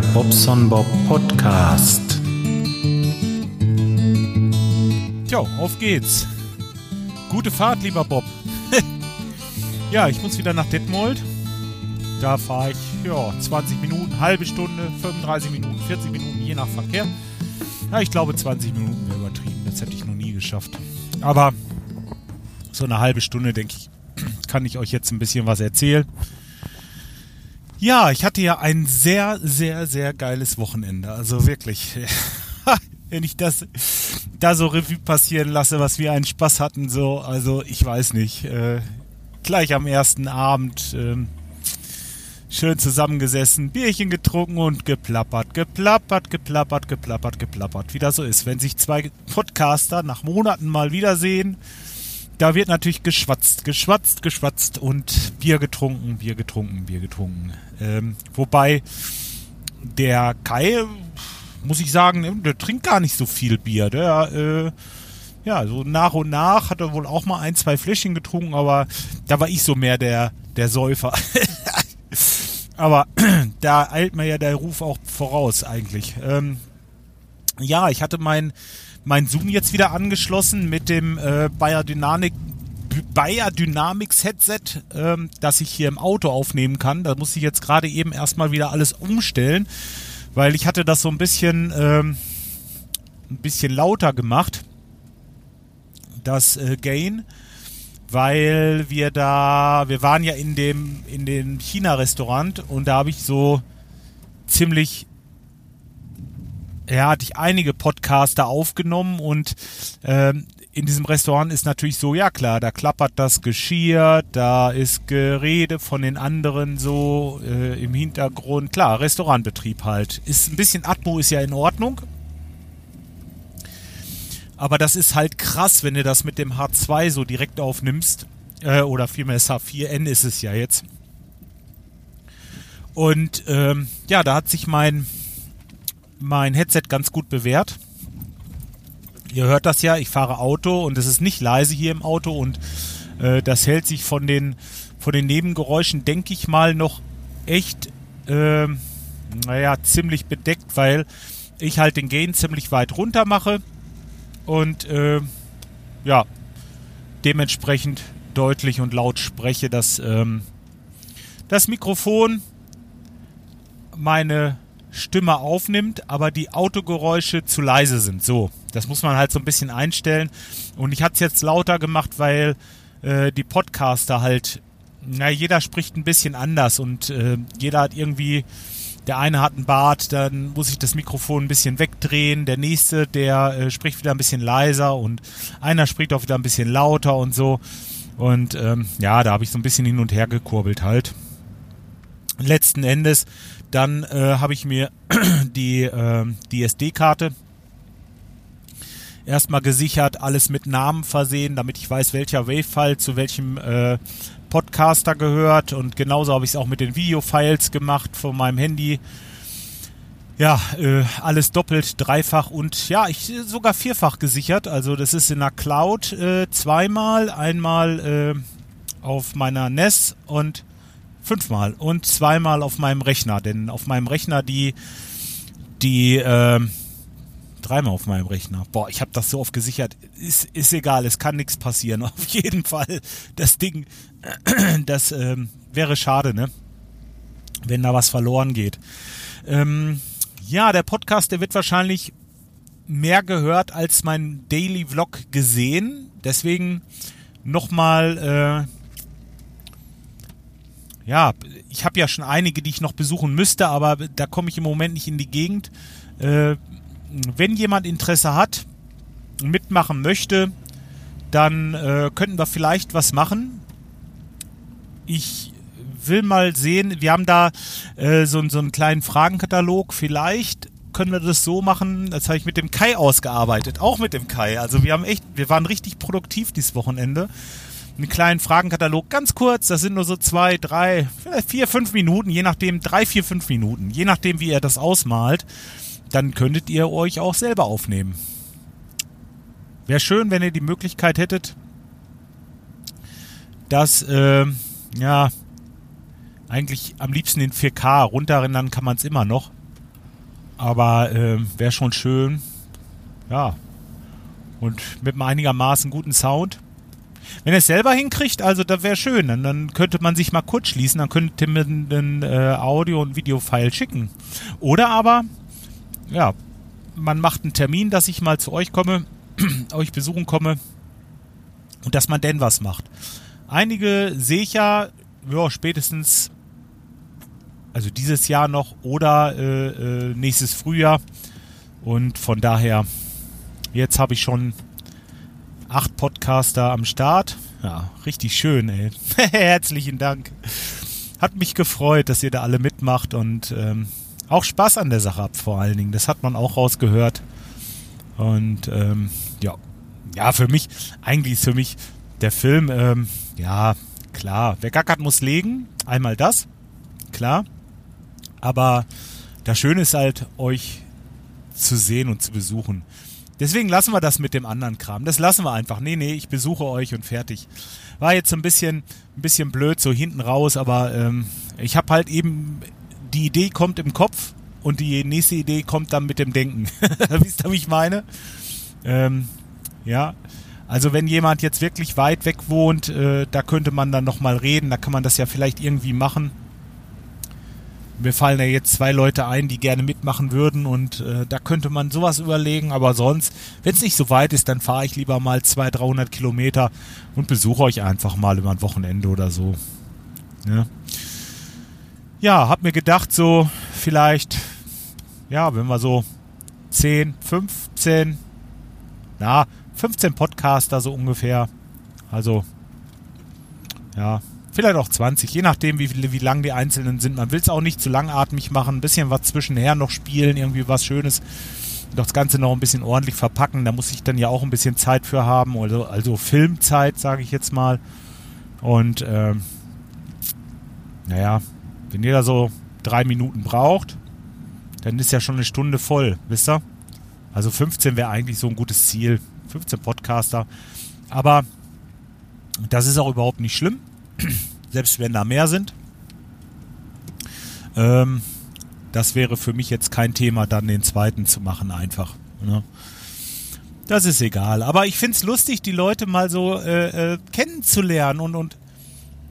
Bobson Bob Podcast. Tja, auf geht's. Gute Fahrt, lieber Bob. ja, ich muss wieder nach Detmold. Da fahre ich ja, 20 Minuten, halbe Stunde, 35 Minuten, 40 Minuten, je nach Verkehr. Ja, ich glaube 20 Minuten wäre übertrieben. Das hätte ich noch nie geschafft. Aber so eine halbe Stunde, denke ich, kann ich euch jetzt ein bisschen was erzählen. Ja, ich hatte ja ein sehr, sehr, sehr geiles Wochenende. Also wirklich. Wenn ich das da so Revue passieren lasse, was wir einen Spaß hatten, so, also ich weiß nicht. Äh, gleich am ersten Abend äh, schön zusammengesessen, Bierchen getrunken und geplappert, geplappert, geplappert, geplappert, geplappert. Wie das so ist. Wenn sich zwei Podcaster nach Monaten mal wiedersehen, da wird natürlich geschwatzt, geschwatzt, geschwatzt und Bier getrunken, Bier getrunken, Bier getrunken. Ähm, wobei der Kai, muss ich sagen, der trinkt gar nicht so viel Bier. Der, äh, ja, so nach und nach hat er wohl auch mal ein, zwei Fläschchen getrunken, aber da war ich so mehr der, der Säufer. aber da eilt mir ja der Ruf auch voraus eigentlich. Ähm, ja, ich hatte mein mein Zoom jetzt wieder angeschlossen mit dem äh, Bayer Dynamic Bayer Dynamics Headset, ähm, das ich hier im Auto aufnehmen kann. Da muss ich jetzt gerade eben erstmal wieder alles umstellen, weil ich hatte das so ein bisschen ähm, ein bisschen lauter gemacht, das äh, Gain, weil wir da, wir waren ja in dem in dem China-Restaurant und da habe ich so ziemlich ja, hatte ich einige Podcaster aufgenommen und ähm, in diesem Restaurant ist natürlich so, ja klar, da klappert das Geschirr, da ist Gerede von den anderen so äh, im Hintergrund. Klar, Restaurantbetrieb halt. Ist ein bisschen Atmo ist ja in Ordnung. Aber das ist halt krass, wenn du das mit dem H2 so direkt aufnimmst. Äh, oder vielmehr das H4N ist es ja jetzt. Und ähm, ja, da hat sich mein mein Headset ganz gut bewährt. Ihr hört das ja, ich fahre Auto und es ist nicht leise hier im Auto und äh, das hält sich von den, von den Nebengeräuschen, denke ich mal, noch echt, äh, naja, ziemlich bedeckt, weil ich halt den Gain ziemlich weit runter mache und äh, ja, dementsprechend deutlich und laut spreche, dass ähm, das Mikrofon meine Stimme aufnimmt, aber die Autogeräusche zu leise sind. So, das muss man halt so ein bisschen einstellen. Und ich hatte es jetzt lauter gemacht, weil äh, die Podcaster halt, na, jeder spricht ein bisschen anders und äh, jeder hat irgendwie, der eine hat einen Bart, dann muss ich das Mikrofon ein bisschen wegdrehen. Der nächste, der äh, spricht wieder ein bisschen leiser und einer spricht auch wieder ein bisschen lauter und so. Und ähm, ja, da habe ich so ein bisschen hin und her gekurbelt halt. Letzten Endes dann äh, habe ich mir die, äh, die SD-Karte erstmal gesichert, alles mit Namen versehen, damit ich weiß, welcher Wave-File zu welchem äh, Podcaster gehört. Und genauso habe ich es auch mit den Video-Files gemacht von meinem Handy. Ja, äh, alles doppelt, dreifach und ja, ich sogar vierfach gesichert. Also das ist in der Cloud äh, zweimal, einmal äh, auf meiner NES und Fünfmal und zweimal auf meinem Rechner, denn auf meinem Rechner die, die, äh, dreimal auf meinem Rechner. Boah, ich habe das so oft gesichert. Ist, ist egal, es kann nichts passieren. Auf jeden Fall, das Ding, das ähm, wäre schade, ne? Wenn da was verloren geht. Ähm, ja, der Podcast, der wird wahrscheinlich mehr gehört als mein Daily Vlog gesehen. Deswegen nochmal äh, ja, ich habe ja schon einige, die ich noch besuchen müsste, aber da komme ich im Moment nicht in die Gegend. Äh, wenn jemand Interesse hat, mitmachen möchte, dann äh, könnten wir vielleicht was machen. Ich will mal sehen, wir haben da äh, so, so einen kleinen Fragenkatalog. Vielleicht können wir das so machen, das habe ich mit dem Kai ausgearbeitet, auch mit dem Kai. Also wir haben echt, wir waren richtig produktiv dieses Wochenende einen kleinen Fragenkatalog, ganz kurz, das sind nur so zwei, drei, vielleicht vier, fünf Minuten, je nachdem, drei, vier, fünf Minuten, je nachdem, wie ihr das ausmalt, dann könntet ihr euch auch selber aufnehmen. Wäre schön, wenn ihr die Möglichkeit hättet, dass, äh, ja, eigentlich am liebsten in 4K runterrendern kann man es immer noch. Aber äh, wäre schon schön. Ja. Und mit einem einigermaßen guten Sound. Wenn er es selber hinkriegt, also das wäre schön. Dann, dann könnte man sich mal kurz schließen, dann könnte man ein äh, Audio- und Videofile schicken. Oder aber, ja, man macht einen Termin, dass ich mal zu euch komme, euch besuchen komme und dass man denn was macht. Einige sehe ich ja, ja, spätestens, also dieses Jahr noch oder äh, äh, nächstes Frühjahr. Und von daher, jetzt habe ich schon acht Podcaster am Start. Ja, richtig schön, ey. Herzlichen Dank. Hat mich gefreut, dass ihr da alle mitmacht und ähm, auch Spaß an der Sache habt vor allen Dingen. Das hat man auch rausgehört. Und ähm, ja, ja, für mich, eigentlich ist für mich der Film, ähm, ja, klar, wer gackert, muss legen. Einmal das, klar. Aber das Schöne ist halt, euch zu sehen und zu besuchen. Deswegen lassen wir das mit dem anderen Kram. Das lassen wir einfach. Nee, nee, ich besuche euch und fertig. War jetzt ein bisschen, ein bisschen blöd, so hinten raus, aber ähm, ich habe halt eben, die Idee kommt im Kopf und die nächste Idee kommt dann mit dem Denken. Wisst ihr, wie ich meine? Ähm, ja, also wenn jemand jetzt wirklich weit weg wohnt, äh, da könnte man dann nochmal reden, da kann man das ja vielleicht irgendwie machen. Mir fallen ja jetzt zwei Leute ein, die gerne mitmachen würden und äh, da könnte man sowas überlegen, aber sonst, wenn es nicht so weit ist, dann fahre ich lieber mal 200, 300 Kilometer und besuche euch einfach mal über ein Wochenende oder so. Ja, ja hab mir gedacht, so vielleicht, ja, wenn wir so 10, 15, na, 15 Podcaster so ungefähr. Also, ja, vielleicht auch 20, je nachdem, wie, wie lang die einzelnen sind. Man will es auch nicht zu langatmig machen, ein bisschen was zwischenher noch spielen, irgendwie was Schönes. Das Ganze noch ein bisschen ordentlich verpacken. Da muss ich dann ja auch ein bisschen Zeit für haben, also, also Filmzeit, sage ich jetzt mal. Und ähm, naja, wenn da so drei Minuten braucht, dann ist ja schon eine Stunde voll, wisst ihr? Also 15 wäre eigentlich so ein gutes Ziel. 15 Podcaster. Aber das ist auch überhaupt nicht schlimm. Selbst wenn da mehr sind. Ähm, das wäre für mich jetzt kein Thema, dann den zweiten zu machen, einfach. Ne? Das ist egal. Aber ich finde es lustig, die Leute mal so äh, äh, kennenzulernen und, und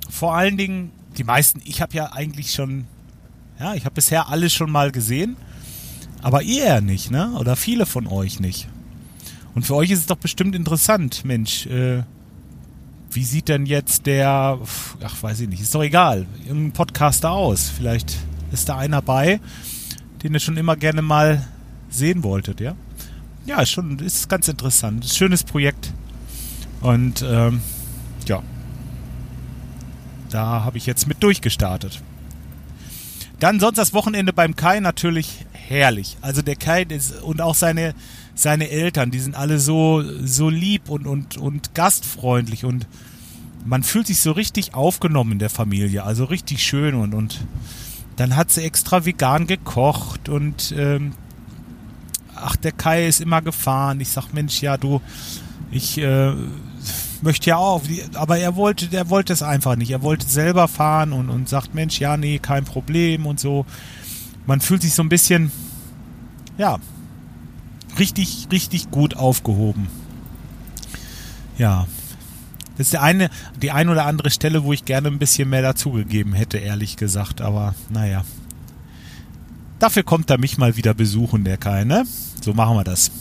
vor allen Dingen, die meisten, ich habe ja eigentlich schon, ja, ich habe bisher alles schon mal gesehen, aber ihr ja nicht, ne? Oder viele von euch nicht. Und für euch ist es doch bestimmt interessant, Mensch, äh, wie sieht denn jetzt der, ach weiß ich nicht, ist doch egal, irgendein Podcaster aus? Vielleicht ist da einer bei, den ihr schon immer gerne mal sehen wolltet, ja? Ja, ist schon, ist ganz interessant. Ist ein schönes Projekt. Und ähm, da habe ich jetzt mit durchgestartet. Dann sonst das Wochenende beim Kai natürlich herrlich. Also der Kai ist, und auch seine seine Eltern, die sind alle so, so lieb und, und, und gastfreundlich und man fühlt sich so richtig aufgenommen in der Familie, also richtig schön und, und dann hat sie extra vegan gekocht und ähm, ach, der Kai ist immer gefahren. Ich sag, Mensch, ja, du, ich äh, möchte ja auch, aber er wollte, der wollte es einfach nicht. Er wollte selber fahren und, und sagt, Mensch, ja, nee, kein Problem und so. Man fühlt sich so ein bisschen, ja, richtig, richtig gut aufgehoben. Ja. Das ist die eine, die ein oder andere Stelle, wo ich gerne ein bisschen mehr dazugegeben hätte, ehrlich gesagt. Aber naja. Dafür kommt er mich mal wieder besuchen, der Kai, ne? So machen wir das.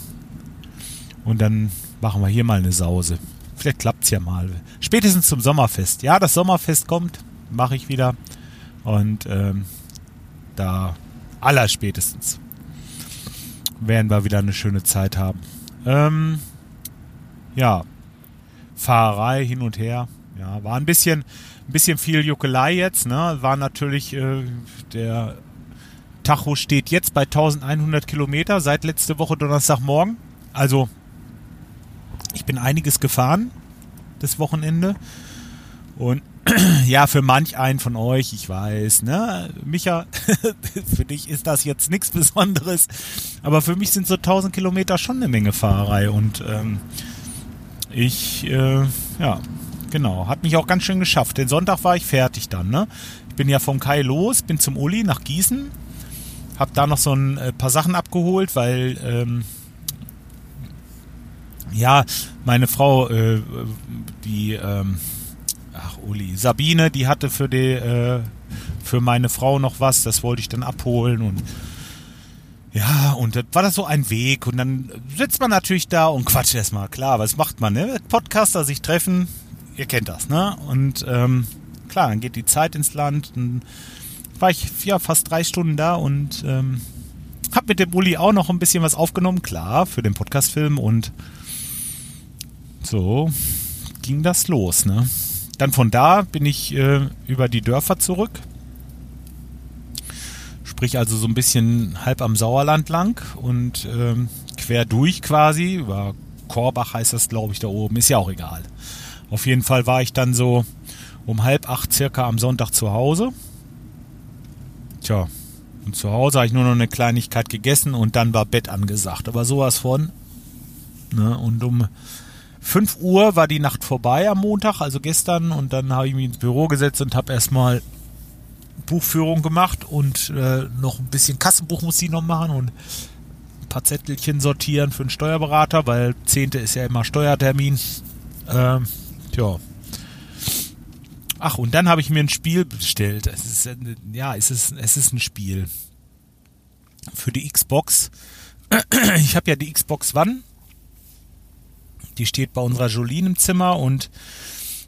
Und dann machen wir hier mal eine Sause. Vielleicht klappt es ja mal. Spätestens zum Sommerfest. Ja, das Sommerfest kommt, mache ich wieder. Und ähm, da allerspätestens werden wir wieder eine schöne Zeit haben. Ähm, ja, Fahrerei hin und her. Ja, war ein bisschen, ein bisschen viel Juckelei jetzt. Ne? War natürlich äh, der Tacho steht jetzt bei 1100 Kilometer seit letzte Woche Donnerstagmorgen. Also ich bin einiges gefahren das Wochenende. Und ja, für manch einen von euch, ich weiß, ne, Micha, für dich ist das jetzt nichts Besonderes, aber für mich sind so 1000 Kilometer schon eine Menge Fahrerei. Und ähm, ich, äh, ja, genau, hat mich auch ganz schön geschafft. Den Sonntag war ich fertig dann, ne. Ich bin ja vom Kai los, bin zum Uli nach Gießen. Hab da noch so ein äh, paar Sachen abgeholt, weil ähm, ja, meine Frau, äh, die, ähm, ach Uli, Sabine, die hatte für die, äh, für meine Frau noch was, das wollte ich dann abholen und ja, und das war das so ein Weg und dann sitzt man natürlich da und quatscht erstmal, klar, was macht man, ne? Podcaster sich treffen, ihr kennt das, ne? Und ähm, klar, dann geht die Zeit ins Land, dann war ich ja fast drei Stunden da und ähm, hab mit dem Bulli auch noch ein bisschen was aufgenommen, klar, für den Podcastfilm und so ging das los, ne? Dann von da bin ich äh, über die Dörfer zurück. Sprich also so ein bisschen halb am Sauerland lang und ähm, quer durch quasi. Über Korbach heißt das, glaube ich, da oben. Ist ja auch egal. Auf jeden Fall war ich dann so um halb acht circa am Sonntag zu Hause. Tja, und zu Hause habe ich nur noch eine Kleinigkeit gegessen und dann war Bett angesagt. Aber sowas von. Ne? Und um 5 Uhr war die Nacht vorbei am Montag, also gestern, und dann habe ich mich ins Büro gesetzt und habe erstmal Buchführung gemacht und äh, noch ein bisschen Kassenbuch muss ich noch machen und ein paar Zettelchen sortieren für einen Steuerberater, weil 10. ist ja immer Steuertermin. Ähm, ja. Ach, und dann habe ich mir ein Spiel bestellt. Es ist, ja, es ist, es ist ein Spiel. Für die Xbox. Ich habe ja die Xbox One die steht bei unserer Jolene im Zimmer und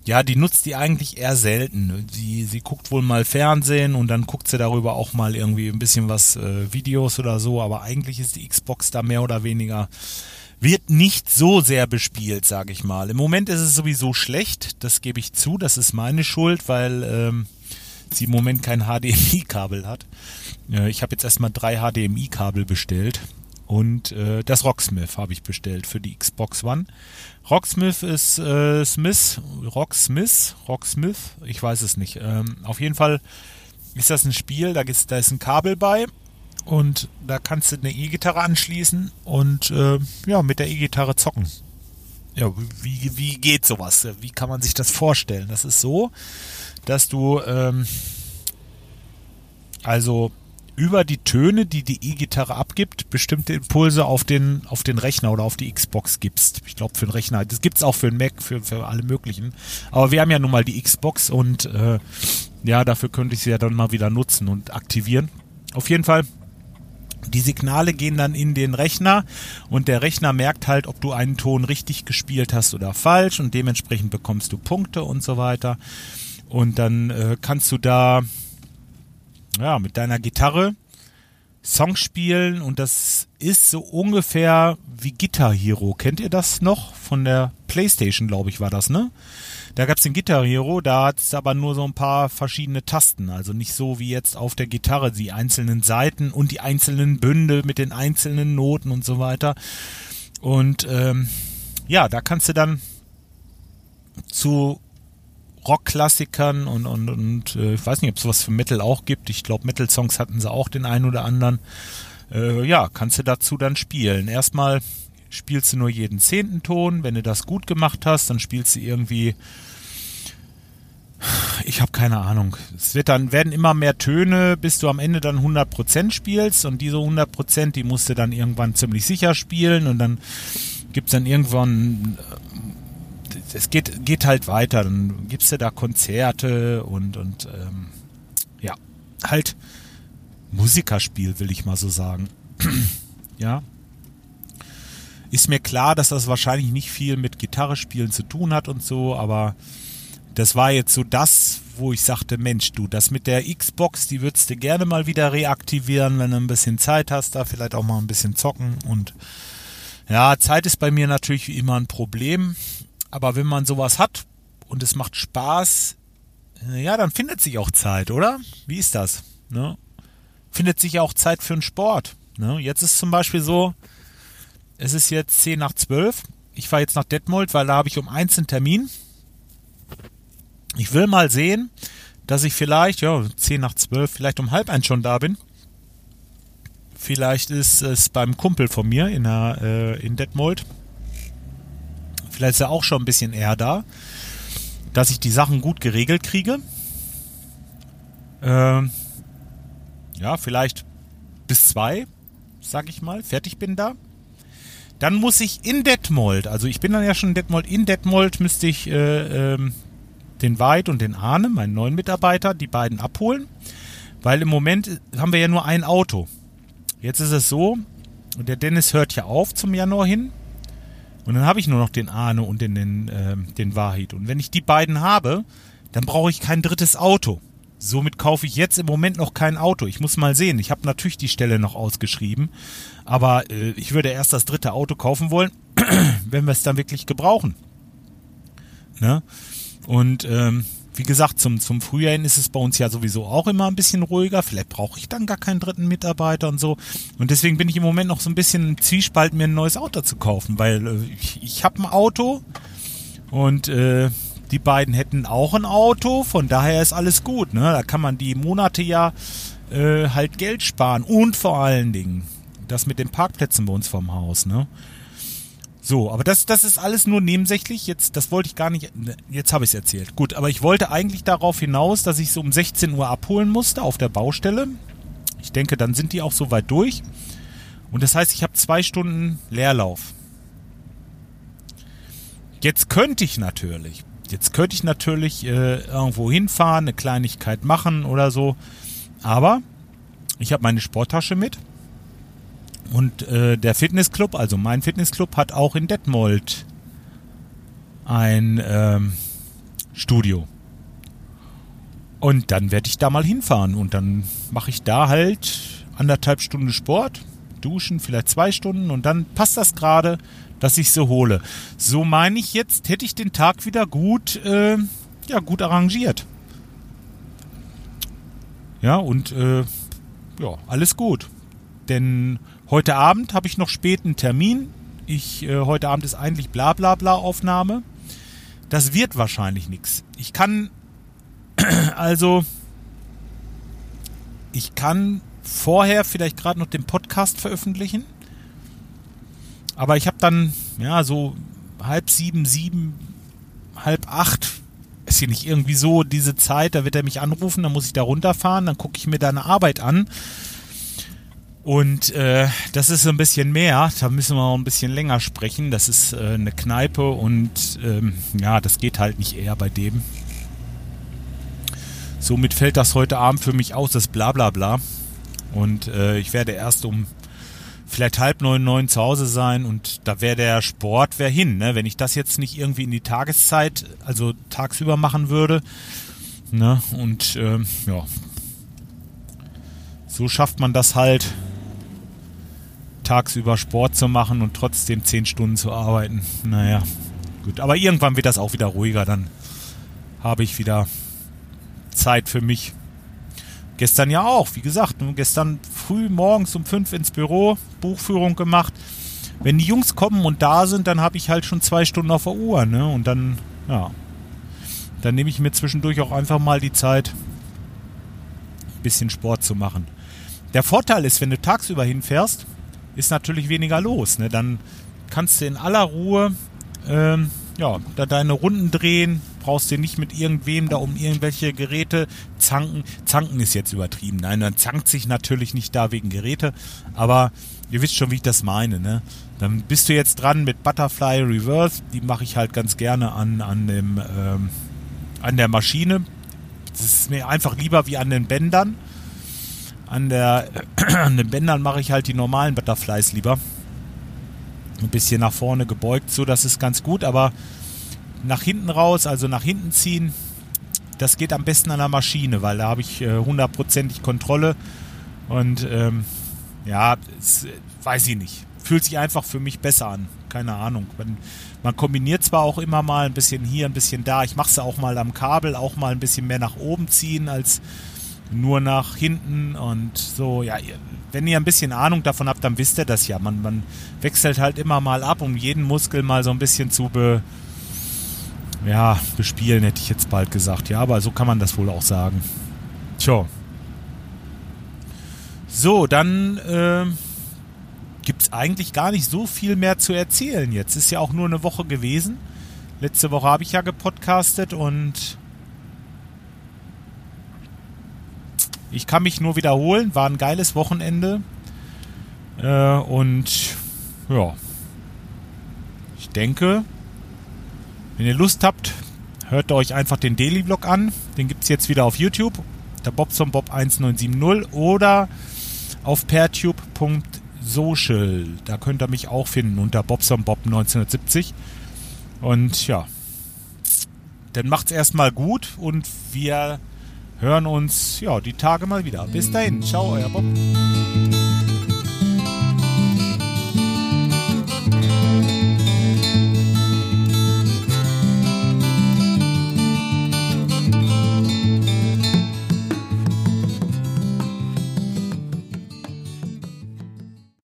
ja, die nutzt die eigentlich eher selten. Sie, sie guckt wohl mal Fernsehen und dann guckt sie darüber auch mal irgendwie ein bisschen was, äh, Videos oder so, aber eigentlich ist die Xbox da mehr oder weniger, wird nicht so sehr bespielt, sage ich mal. Im Moment ist es sowieso schlecht, das gebe ich zu, das ist meine Schuld, weil ähm, sie im Moment kein HDMI-Kabel hat. Äh, ich habe jetzt erstmal drei HDMI-Kabel bestellt und äh, das Rocksmith habe ich bestellt für die Xbox One. Rocksmith ist äh, Smith, Rocksmith, Rocksmith, ich weiß es nicht. Ähm, auf jeden Fall ist das ein Spiel, da ist, da ist ein Kabel bei und da kannst du eine E-Gitarre anschließen und äh, ja, mit der E-Gitarre zocken. Ja, wie, wie geht sowas? Wie kann man sich das vorstellen? Das ist so, dass du ähm, also über die Töne, die die E-Gitarre abgibt, bestimmte Impulse auf den, auf den Rechner oder auf die Xbox gibst. Ich glaube, für den Rechner. Das gibt's auch für den Mac, für, für alle möglichen. Aber wir haben ja nun mal die Xbox und äh, ja, dafür könnte ich sie ja dann mal wieder nutzen und aktivieren. Auf jeden Fall, die Signale gehen dann in den Rechner und der Rechner merkt halt, ob du einen Ton richtig gespielt hast oder falsch und dementsprechend bekommst du Punkte und so weiter. Und dann äh, kannst du da ja, mit deiner Gitarre Songs spielen und das ist so ungefähr wie Guitar Hero. Kennt ihr das noch? Von der Playstation, glaube ich, war das, ne? Da gab es den Guitar Hero, da hat es aber nur so ein paar verschiedene Tasten. Also nicht so wie jetzt auf der Gitarre, die einzelnen Seiten und die einzelnen Bünde mit den einzelnen Noten und so weiter. Und ähm, ja, da kannst du dann zu Rockklassikern und, und, und äh, ich weiß nicht, ob es was für Metal auch gibt. Ich glaube, Metal-Songs hatten sie auch den einen oder anderen. Äh, ja, kannst du dazu dann spielen. Erstmal spielst du nur jeden zehnten Ton. Wenn du das gut gemacht hast, dann spielst du irgendwie. Ich habe keine Ahnung. Es wird dann werden immer mehr Töne, bis du am Ende dann 100% spielst und diese 100%, die musst du dann irgendwann ziemlich sicher spielen und dann gibt es dann irgendwann es geht, geht halt weiter. Dann gibst du da Konzerte und, und ähm, ja, halt Musikerspiel, will ich mal so sagen. ja. Ist mir klar, dass das wahrscheinlich nicht viel mit Gitarre spielen zu tun hat und so, aber das war jetzt so das, wo ich sagte, Mensch, du, das mit der Xbox, die würdest du gerne mal wieder reaktivieren, wenn du ein bisschen Zeit hast, da vielleicht auch mal ein bisschen zocken und ja, Zeit ist bei mir natürlich immer ein Problem. Aber wenn man sowas hat und es macht Spaß, äh, ja, dann findet sich auch Zeit, oder? Wie ist das? Ne? Findet sich auch Zeit für einen Sport. Ne? Jetzt ist zum Beispiel so, es ist jetzt 10 nach 12. Ich fahre jetzt nach Detmold, weil da habe ich um eins einen Termin. Ich will mal sehen, dass ich vielleicht, ja, 10 nach 12, vielleicht um halb eins schon da bin. Vielleicht ist es beim Kumpel von mir in, der, äh, in Detmold. Vielleicht ist er auch schon ein bisschen eher da, dass ich die Sachen gut geregelt kriege. Ähm, ja, vielleicht bis zwei, sag ich mal, fertig bin da. Dann muss ich in Detmold, also ich bin dann ja schon in Detmold, in Detmold müsste ich äh, ähm, den Weid und den Arne, meinen neuen Mitarbeiter, die beiden abholen, weil im Moment haben wir ja nur ein Auto. Jetzt ist es so, der Dennis hört ja auf zum Januar hin und dann habe ich nur noch den Arne und den, den, äh, den Wahid. Und wenn ich die beiden habe, dann brauche ich kein drittes Auto. Somit kaufe ich jetzt im Moment noch kein Auto. Ich muss mal sehen. Ich habe natürlich die Stelle noch ausgeschrieben, aber äh, ich würde erst das dritte Auto kaufen wollen, wenn wir es dann wirklich gebrauchen. Ne? Und ähm, wie gesagt, zum, zum Frühjahr hin ist es bei uns ja sowieso auch immer ein bisschen ruhiger. Vielleicht brauche ich dann gar keinen dritten Mitarbeiter und so. Und deswegen bin ich im Moment noch so ein bisschen im Zwiespalt, mir ein neues Auto zu kaufen, weil äh, ich, ich habe ein Auto und äh, die beiden hätten auch ein Auto, von daher ist alles gut. Ne? Da kann man die Monate ja äh, halt Geld sparen. Und vor allen Dingen das mit den Parkplätzen bei uns vorm Haus. Ne? So, aber das, das ist alles nur nebensächlich. Jetzt, das wollte ich gar nicht. Ne, jetzt habe ich es erzählt. Gut, aber ich wollte eigentlich darauf hinaus, dass ich so um 16 Uhr abholen musste auf der Baustelle. Ich denke, dann sind die auch so weit durch. Und das heißt, ich habe zwei Stunden Leerlauf. Jetzt könnte ich natürlich, Jetzt könnte ich natürlich äh, irgendwo hinfahren, eine Kleinigkeit machen oder so. Aber ich habe meine Sporttasche mit. Und äh, der Fitnessclub, also mein Fitnessclub, hat auch in Detmold ein ähm, Studio. Und dann werde ich da mal hinfahren und dann mache ich da halt anderthalb Stunden Sport, duschen, vielleicht zwei Stunden und dann passt das gerade dass ich sie hole. So meine ich jetzt, hätte ich den Tag wieder gut, äh, ja, gut arrangiert. Ja, und äh, ja, alles gut. Denn heute Abend habe ich noch spät einen Termin. Ich, äh, heute Abend ist eigentlich bla bla bla Aufnahme. Das wird wahrscheinlich nichts. Ich kann, also, ich kann vorher vielleicht gerade noch den Podcast veröffentlichen. Aber ich habe dann, ja, so halb sieben, sieben, halb acht, ist hier nicht irgendwie so diese Zeit, da wird er mich anrufen, dann muss ich da runterfahren, dann gucke ich mir deine Arbeit an. Und äh, das ist so ein bisschen mehr, da müssen wir auch ein bisschen länger sprechen. Das ist äh, eine Kneipe und ähm, ja, das geht halt nicht eher bei dem. Somit fällt das heute Abend für mich aus, das Blablabla. Und äh, ich werde erst um vielleicht halb neun, neun zu Hause sein und da wäre der Sport wär hin. Ne? Wenn ich das jetzt nicht irgendwie in die Tageszeit, also tagsüber machen würde. Ne? Und ähm, ja, so schafft man das halt, tagsüber Sport zu machen und trotzdem zehn Stunden zu arbeiten. Naja, gut. Aber irgendwann wird das auch wieder ruhiger. Dann habe ich wieder Zeit für mich. Gestern ja auch, wie gesagt, gestern früh morgens um fünf ins Büro, Buchführung gemacht. Wenn die Jungs kommen und da sind, dann habe ich halt schon zwei Stunden auf der Uhr, ne? Und dann, ja, dann nehme ich mir zwischendurch auch einfach mal die Zeit, ein bisschen Sport zu machen. Der Vorteil ist, wenn du tagsüber hinfährst, ist natürlich weniger los. Ne? Dann kannst du in aller Ruhe ähm, ja, da deine Runden drehen, brauchst du nicht mit irgendwem da um irgendwelche Geräte zanken. Zanken ist jetzt übertrieben. Nein, man zankt sich natürlich nicht da wegen Geräte, aber ihr wisst schon, wie ich das meine, ne? Dann bist du jetzt dran mit Butterfly Reverse, die mache ich halt ganz gerne an, an, dem, ähm, an der Maschine. Das ist mir einfach lieber wie an den Bändern. An, der, an den Bändern mache ich halt die normalen Butterflies lieber. Ein bisschen nach vorne gebeugt, so das ist ganz gut, aber nach hinten raus, also nach hinten ziehen, das geht am besten an der Maschine, weil da habe ich äh, hundertprozentig Kontrolle und ähm, ja, es, weiß ich nicht. Fühlt sich einfach für mich besser an. Keine Ahnung. Man, man kombiniert zwar auch immer mal ein bisschen hier, ein bisschen da. Ich mache es auch mal am Kabel, auch mal ein bisschen mehr nach oben ziehen als nur nach hinten und so. Ja, wenn ihr ein bisschen Ahnung davon habt, dann wisst ihr das ja. Man, man wechselt halt immer mal ab, um jeden Muskel mal so ein bisschen zu be, ja, bespielen, hätte ich jetzt bald gesagt. Ja, aber so kann man das wohl auch sagen. Tja. So, dann äh, gibt es eigentlich gar nicht so viel mehr zu erzählen. Jetzt ist ja auch nur eine Woche gewesen. Letzte Woche habe ich ja gepodcastet und ich kann mich nur wiederholen. War ein geiles Wochenende. Äh, und ja, ich denke, wenn ihr Lust habt, hört euch einfach den Daily Vlog an. Den gibt es jetzt wieder auf YouTube, der Bobson Bob 1970 oder auf pertube.social. Da könnt ihr mich auch finden unter Bobson Bob 1970. Und ja, dann macht's erstmal gut und wir hören uns ja die Tage mal wieder. Bis dahin, ciao, euer Bob.